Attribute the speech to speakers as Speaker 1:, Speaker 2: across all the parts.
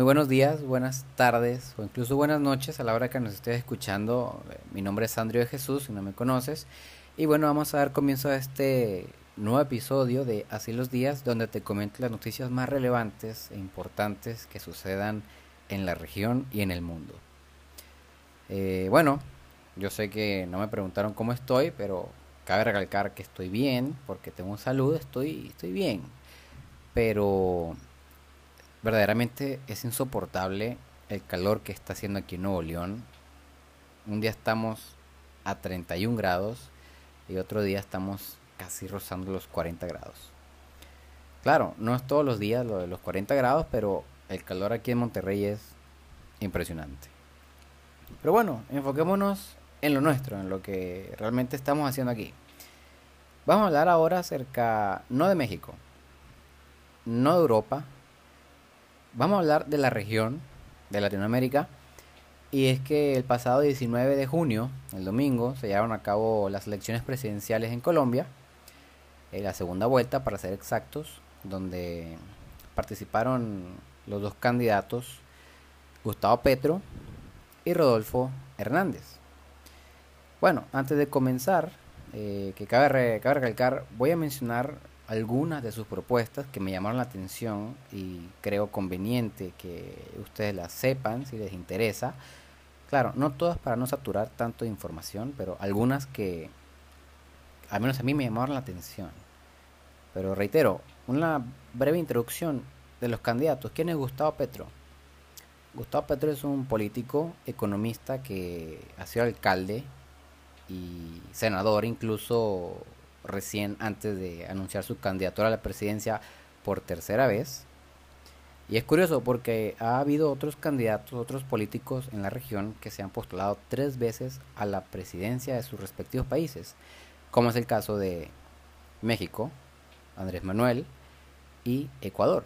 Speaker 1: Muy buenos días, buenas tardes o incluso buenas noches a la hora que nos estés escuchando. Mi nombre es Andrio de Jesús, si no me conoces. Y bueno, vamos a dar comienzo a este nuevo episodio de Así los días, donde te comento las noticias más relevantes e importantes que sucedan en la región y en el mundo. Eh, bueno, yo sé que no me preguntaron cómo estoy, pero cabe recalcar que estoy bien, porque tengo salud, estoy, estoy bien. Pero verdaderamente es insoportable el calor que está haciendo aquí en Nuevo León. Un día estamos a 31 grados y otro día estamos casi rozando los 40 grados. Claro, no es todos los días lo de los 40 grados, pero el calor aquí en Monterrey es impresionante. Pero bueno, enfoquémonos en lo nuestro, en lo que realmente estamos haciendo aquí. Vamos a hablar ahora acerca, no de México, no de Europa, vamos a hablar de la región de Latinoamérica. Y es que el pasado 19 de junio, el domingo, se llevaron a cabo las elecciones presidenciales en Colombia. En la segunda vuelta, para ser exactos, donde participaron los dos candidatos, Gustavo Petro y Rodolfo Hernández. Bueno, antes de comenzar, eh, que cabe, cabe recalcar, voy a mencionar algunas de sus propuestas que me llamaron la atención y creo conveniente que ustedes las sepan si les interesa. Claro, no todas para no saturar tanto de información, pero algunas que al menos a mí me llamaron la atención. Pero reitero, una breve introducción de los candidatos. ¿Quién es Gustavo Petro? Gustavo Petro es un político, economista que ha sido alcalde y senador incluso recién antes de anunciar su candidatura a la presidencia por tercera vez. Y es curioso porque ha habido otros candidatos, otros políticos en la región que se han postulado tres veces a la presidencia de sus respectivos países, como es el caso de México, Andrés Manuel, y Ecuador,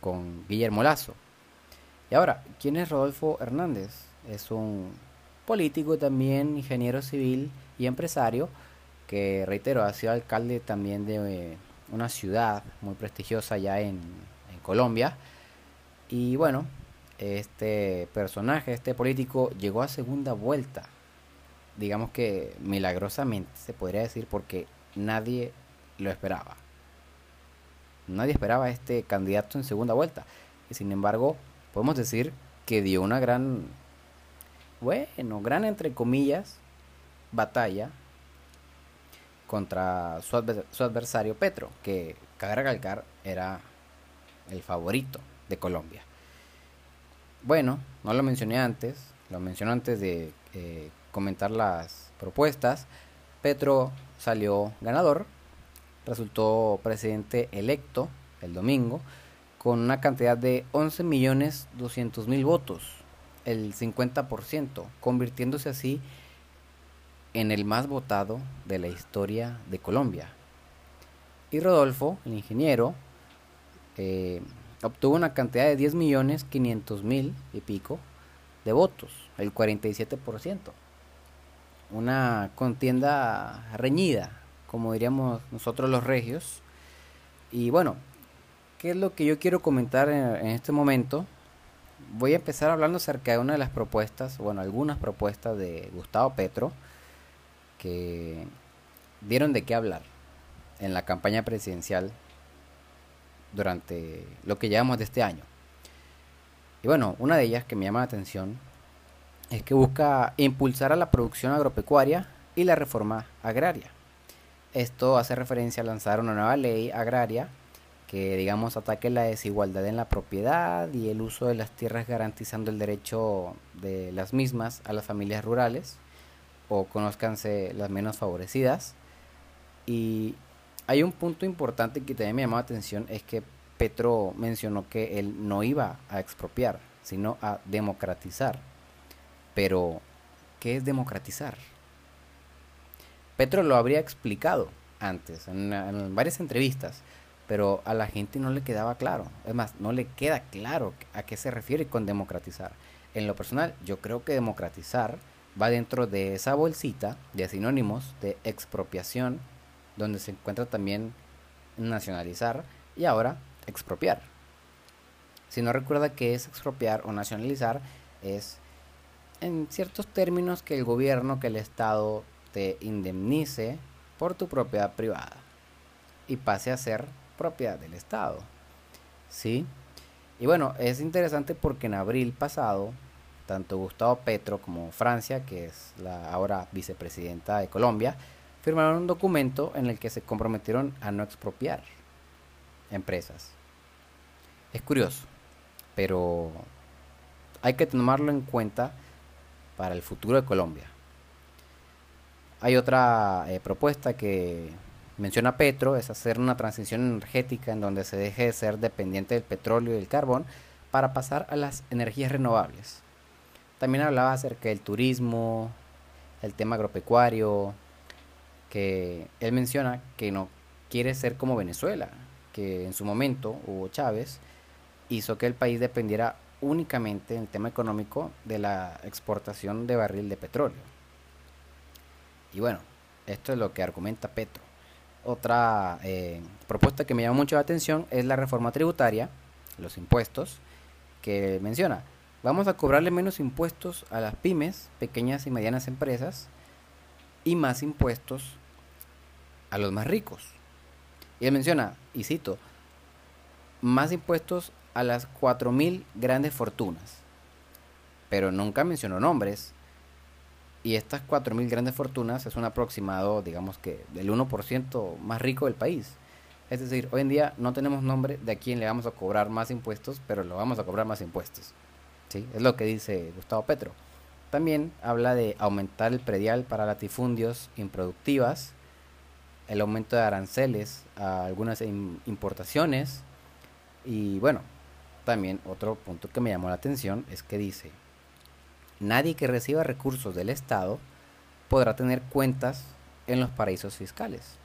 Speaker 1: con Guillermo Lazo. Y ahora, ¿quién es Rodolfo Hernández? Es un político también, ingeniero civil y empresario, que reitero, ha sido alcalde también de eh, una ciudad muy prestigiosa en, en Colombia. Y bueno, este personaje, este político, llegó a segunda vuelta. Digamos que milagrosamente se podría decir porque nadie lo esperaba. Nadie esperaba a este candidato en segunda vuelta. Y sin embargo, podemos decir que dio una gran, bueno, gran entre comillas, batalla contra su, adversario Petro, que cabe recalcar era el favorito de Colombia. Bueno, no lo mencioné antes, lo mencioné antes de eh, comentar las propuestas. Petro salió ganador, resultó presidente electo el domingo con una cantidad de 11.200.000 votos, el 50%, convirtiéndose así en el más votado de la historia de Colombia. Y Rodolfo, el ingeniero, eh, obtuvo una cantidad de 10 millones 500 mil y pico de votos, el 47%. Una contienda reñida, como diríamos nosotros los regios. Y bueno, ¿qué es lo que yo quiero comentar en, en este momento? Voy a empezar hablando acerca de una de las propuestas, bueno, algunas propuestas de Gustavo Petro, que dieron de qué hablar en la campaña presidencial durante lo que llevamos de este año. Y bueno, una de ellas que me llama la atención es que busca impulsar a la producción agropecuaria y la reforma agraria. Esto hace referencia a lanzar una nueva ley agraria que digamos ataque la desigualdad en la propiedad y el uso de las tierras garantizando el derecho de las mismas a las familias rurales o conozcanse las menos favorecidas. Y hay un punto importante que también me llamó la atención, es que Petro mencionó que él no iba a expropiar, sino a democratizar. Pero, ¿qué es democratizar? Petro lo habría explicado antes, en, en, varias entrevistas, pero a la gente no le quedaba claro. Es más, no le queda claro a qué se refiere con democratizar. En lo personal, yo creo que democratizar va dentro de esa bolsita de sinónimos de expropiación, donde se encuentra también nacionalizar y ahora expropiar. Si no recuerda que es expropiar o nacionalizar, es en ciertos términos que el gobierno, que el Estado te indemnice por tu propiedad privada y pase a ser propiedad del Estado. ¿Sí? Y bueno, es interesante porque en abril pasado, tanto Gustavo Petro como Francia, que es la ahora vicepresidenta de Colombia, firmaron un documento en el que se comprometieron a no expropiar empresas. Es curioso, pero hay que tomarlo en cuenta para el futuro de Colombia. Hay otra eh, propuesta que menciona Petro, es hacer una transición energética en donde se deje de ser dependiente del petróleo y del carbón para pasar a las energías renovables. También hablaba acerca del turismo, el tema agropecuario, que él menciona que no quiere ser como Venezuela, que en su momento Hugo Chávez hizo que el país dependiera únicamente en el tema económico de la exportación de barril de petróleo. Y bueno, esto es lo que argumenta Petro. Otra eh, propuesta que me llama mucho la atención es la reforma tributaria, los impuestos, que menciona, vamos a cobrarle menos impuestos a las pymes, pequeñas y medianas empresas, y más impuestos a los más ricos. Y él menciona, y cito, más impuestos a las 4.000 grandes fortunas. Pero nunca mencionó nombres. Y estas 4.000 grandes fortunas es un aproximado, digamos que, del 1% más rico del país. Es decir, hoy en día no tenemos nombre de a quién le vamos a cobrar más impuestos, pero lo vamos a cobrar más impuestos. Es lo que dice Gustavo Petro. También habla de aumentar el predial para latifundios improductivas, el aumento de aranceles a algunas importaciones y bueno, también otro punto que me llamó la atención es que dice, nadie que reciba recursos del Estado podrá tener cuentas en los paraísos fiscales.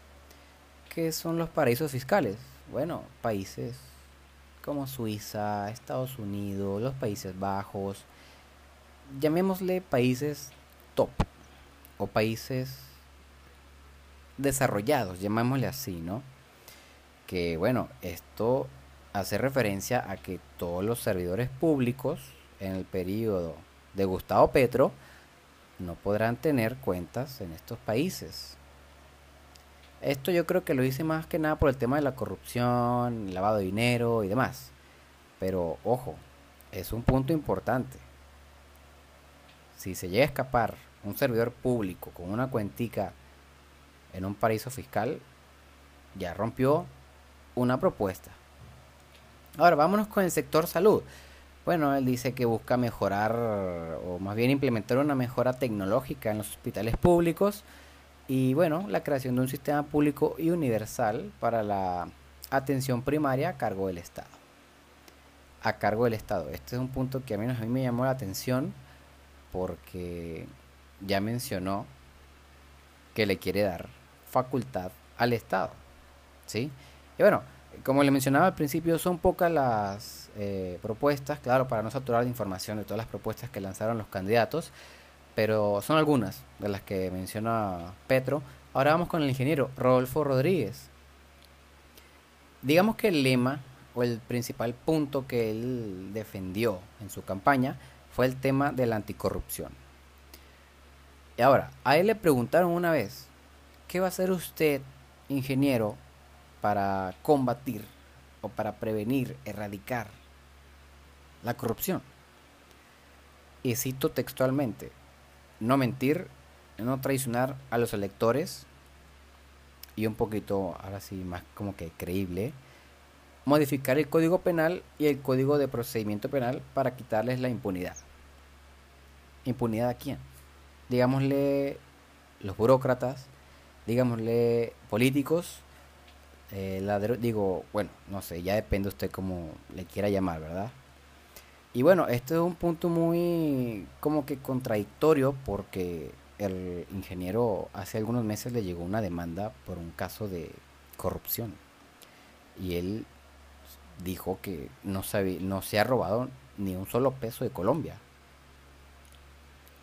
Speaker 1: ¿Qué son los paraísos fiscales? Bueno, países como Suiza, Estados Unidos, los Países Bajos, llamémosle países top o países desarrollados, llamémosle así, ¿no? Que bueno, esto hace referencia a que todos los servidores públicos en el periodo de Gustavo Petro no podrán tener cuentas en estos países. Esto yo creo que lo hice más que nada por el tema de la corrupción, lavado de dinero y demás. Pero ojo, es un punto importante. Si se llega a escapar un servidor público con una cuentica en un paraíso fiscal, ya rompió una propuesta. Ahora, vámonos con el sector salud. Bueno, él dice que busca mejorar, o más bien implementar una mejora tecnológica en los hospitales públicos y, bueno, la creación de un sistema público y universal para la atención primaria a cargo del Estado. A cargo del Estado. Este es un punto que a mí, a mí me llamó la atención porque ya mencionó que le quiere dar facultad al Estado. ¿Sí? Y bueno, como le mencionaba al principio, son pocas las eh, propuestas, claro, para no saturar de información de todas las propuestas que lanzaron los candidatos, pero son algunas de las que menciona Petro. Ahora vamos con el ingeniero Rodolfo Rodríguez. Digamos que el lema o el principal punto que él defendió en su campaña fue el tema de la anticorrupción. Y ahora, a él le preguntaron una vez, ¿qué va a hacer usted, ingeniero, para combatir o para prevenir, erradicar la corrupción. Y cito textualmente, no mentir, no traicionar a los electores y un poquito, ahora sí, más como que creíble, modificar el código penal y el código de procedimiento penal para quitarles la impunidad. ¿Impunidad a quién? Digámosle los burócratas, digámosle políticos eh, digo, bueno, no sé, ya depende usted cómo le quiera llamar, ¿verdad? Y bueno, este es un punto muy como que contradictorio porque el ingeniero hace algunos meses le llegó una demanda por un caso de corrupción. Y él dijo que no se ha robado ni un solo peso de Colombia.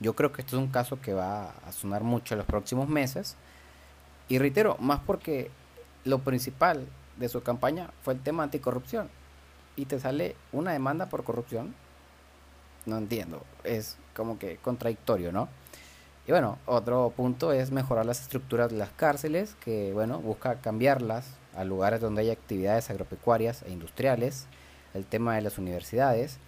Speaker 1: Yo creo que esto es un caso que va a sonar mucho en los próximos meses. Y reitero, más porque lo principal de su campaña fue el tema anticorrupción. Y te sale una demanda por corrupción. No entiendo, es como que contradictorio, ¿no? Y bueno, otro punto es mejorar las estructuras de las cárceles, que bueno, busca cambiarlas a lugares donde hay actividades agropecuarias e industriales. El tema de las universidades,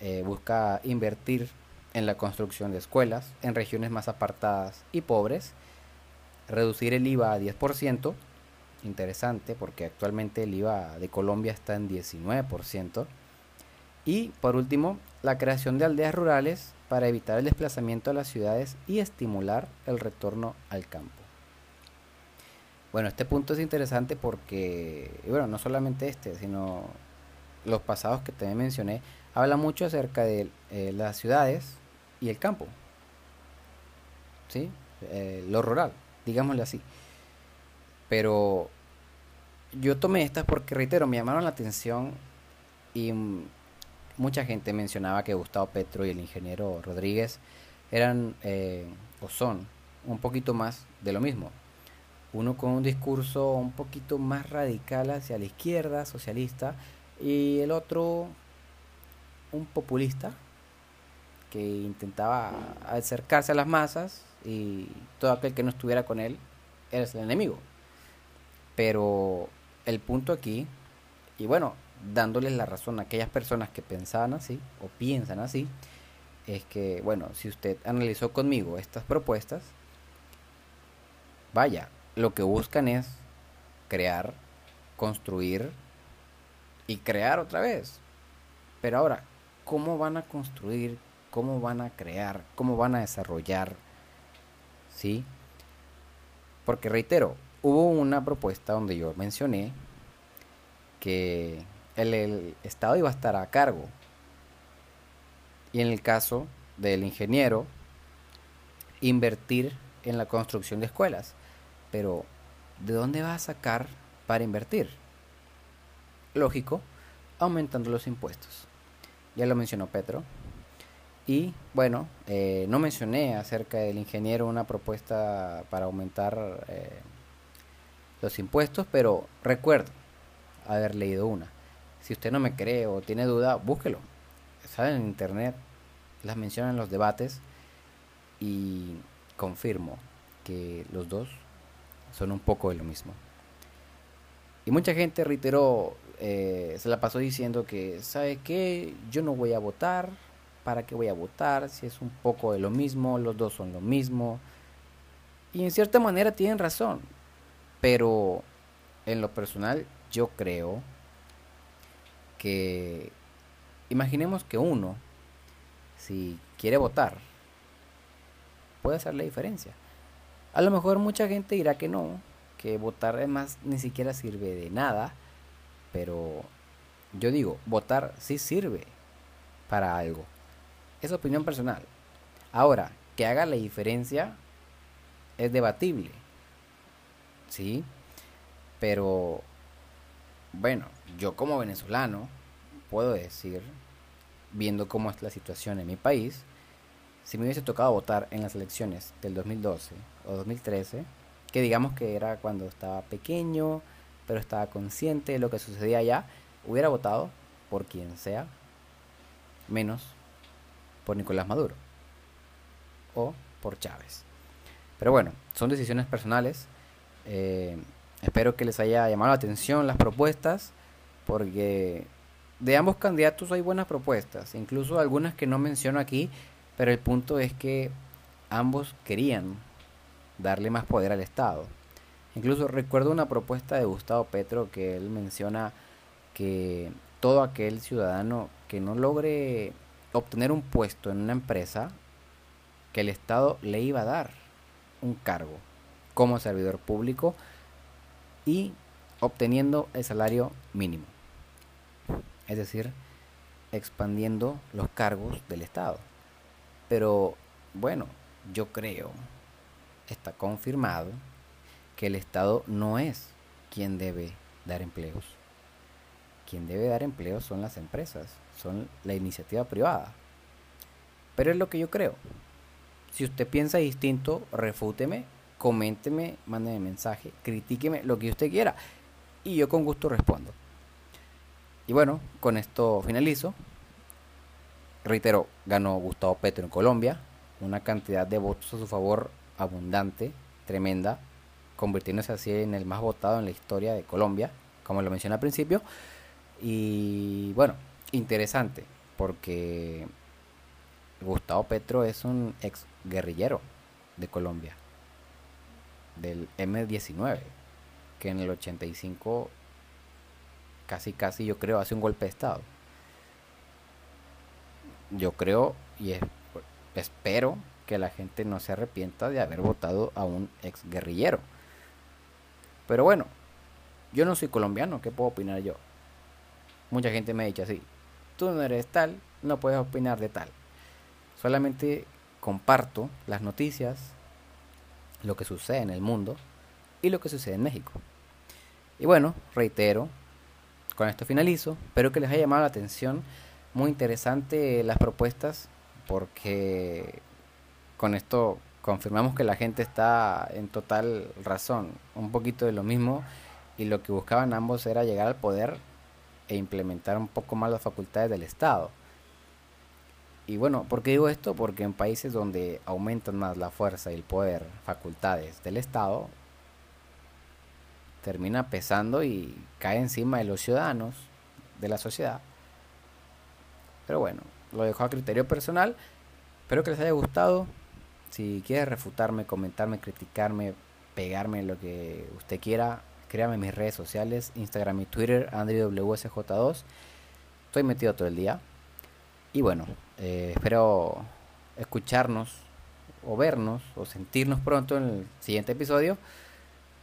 Speaker 1: eh, busca invertir en la construcción de escuelas en regiones más apartadas y pobres, reducir el IVA a 10%, interesante porque actualmente el IVA de Colombia está en 19%, y por último, la creación de aldeas rurales para evitar el desplazamiento a las ciudades y estimular el retorno al campo. Bueno, este punto es interesante porque, bueno, no solamente este, sino los pasados que también mencioné, habla mucho acerca de eh, las ciudades y el campo. ¿Sí? Eh, lo rural, digámosle así. Pero yo tomé estas porque, reitero, me llamaron la atención y mucha gente mencionaba que Gustavo Petro y el ingeniero Rodríguez eran eh, o son un poquito más de lo mismo. Uno con un discurso un poquito más radical hacia la izquierda, socialista, y el otro un populista que intentaba acercarse a las masas y todo aquel que no estuviera con él era el enemigo. Pero el punto aquí, y bueno, dándoles la razón a aquellas personas que pensaban así o piensan así, es que, bueno, si usted analizó conmigo estas propuestas, vaya, lo que buscan es crear, construir y crear otra vez. Pero ahora, ¿cómo van a construir? ¿Cómo van a crear? ¿Cómo van a desarrollar? ¿Sí? Porque reitero, hubo una propuesta donde yo mencioné que el, Estado iba a estar a cargo. Y en el caso del ingeniero, invertir en la construcción de escuelas. Pero, ¿de dónde va a sacar para invertir? Lógico, aumentando los impuestos. Ya lo mencionó Petro. Y bueno, eh, no mencioné acerca del ingeniero una propuesta para aumentar eh, los impuestos, pero recuerdo haber leído una. Si usted no me cree o tiene duda, búsquelo. Sale en internet, las mencionan en los debates y confirmo que los dos son un poco de lo mismo. Y mucha gente reiteró, eh, se la pasó diciendo que, ¿sabe qué? Yo no voy a votar. ¿Para qué voy a votar? Si es un poco de lo mismo, los dos son lo mismo. Y en cierta manera tienen razón. Pero en lo personal yo creo que imaginemos que uno, si quiere votar, puede hacer la diferencia. A lo mejor mucha gente dirá que no, que votar además ni siquiera sirve de nada, pero yo digo, votar sí sirve para algo. Es opinión personal. Ahora, que haga la diferencia es debatible. ¿Sí? Pero bueno, yo como venezolano puedo decir, viendo cómo es la situación en mi país, si me hubiese tocado votar en las elecciones del 2012 o 2013, que digamos que era cuando estaba pequeño, pero estaba consciente de lo que sucedía allá, hubiera votado por quien sea, menos por Nicolás Maduro o por Chávez. Pero bueno, son decisiones personales. Eh, Espero que les haya llamado la atención las propuestas, porque de ambos candidatos hay buenas propuestas, incluso algunas que no menciono aquí, pero el punto es que ambos querían darle más poder al Estado. Incluso recuerdo una propuesta de Gustavo Petro que él menciona que todo aquel ciudadano que no logre obtener un puesto en una empresa, que el Estado le iba a dar un cargo como servidor público y obteniendo el salario mínimo. Es decir, expandiendo los cargos del Estado. Pero bueno, yo creo, está confirmado, que el Estado no es quien debe dar empleos. Quien debe dar empleos son las empresas, son la iniciativa privada. Pero es lo que yo creo. Si usted piensa distinto, refúteme coménteme, mándeme mensaje, critíqueme, lo que usted quiera. Y yo con gusto respondo. Y bueno, con esto finalizo. Reitero, ganó Gustavo Petro en Colombia, una cantidad de votos a su favor abundante, tremenda, convirtiéndose así en el más votado en la historia de Colombia, como lo mencioné al principio. Y bueno, interesante, porque Gustavo Petro es un ex guerrillero de Colombia, del M19, que en el 85 casi casi yo creo hace un golpe de estado. Yo creo y espero que la gente no se arrepienta de haber votado a un ex guerrillero. Pero bueno, yo no soy colombiano, ¿qué puedo opinar yo? Mucha gente me ha dicho así, tú no eres tal, no puedes opinar de tal. Solamente comparto las noticias, lo que sucede en el mundo y lo que sucede en México. Y bueno, reitero, con esto finalizo. Espero que les haya llamado la atención. Muy interesante las propuestas porque con esto confirmamos que la gente está en total razón. Un poquito de lo mismo y lo que buscaban ambos era llegar al poder e implementar un poco más las facultades del Estado. Y bueno, ¿por qué digo esto? Porque en países donde aumentan más la fuerza y el poder, facultades del Estado, termina pesando y cae encima de los ciudadanos, de la sociedad. Pero bueno, lo dejo a criterio personal. Espero que les haya gustado. Si quieres refutarme, comentarme, criticarme, pegarme, lo que usted quiera, créame en mis redes sociales, Instagram y Twitter, AndrewWSJ2. Estoy metido todo el día. Y bueno, eh, espero escucharnos o vernos o sentirnos pronto en el siguiente episodio.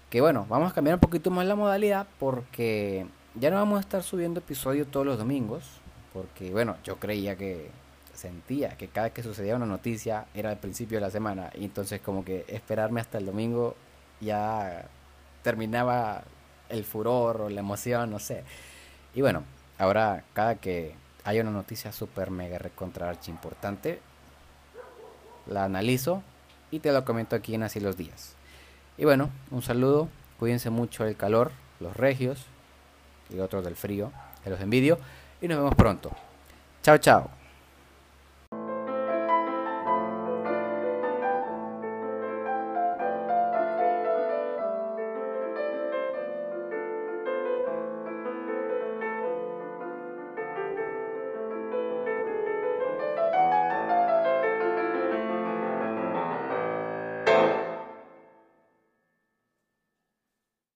Speaker 1: Que bueno, vamos a cambiar un poquito más la modalidad porque ya no vamos a estar subiendo episodios todos los domingos. Porque bueno, yo creía que sentía que cada que sucedía una noticia era al principio de la semana. Y entonces como que esperarme hasta el domingo ya terminaba el furor o la emoción, no sé. Y bueno, ahora cada que hay una noticia súper mega recontra archi importante, la analizo y te lo comento aquí en Así los Días. Y bueno, un saludo, cuídense mucho del calor, los regios y otros del frío, que los envidio, y nos vemos pronto. Chao, chao.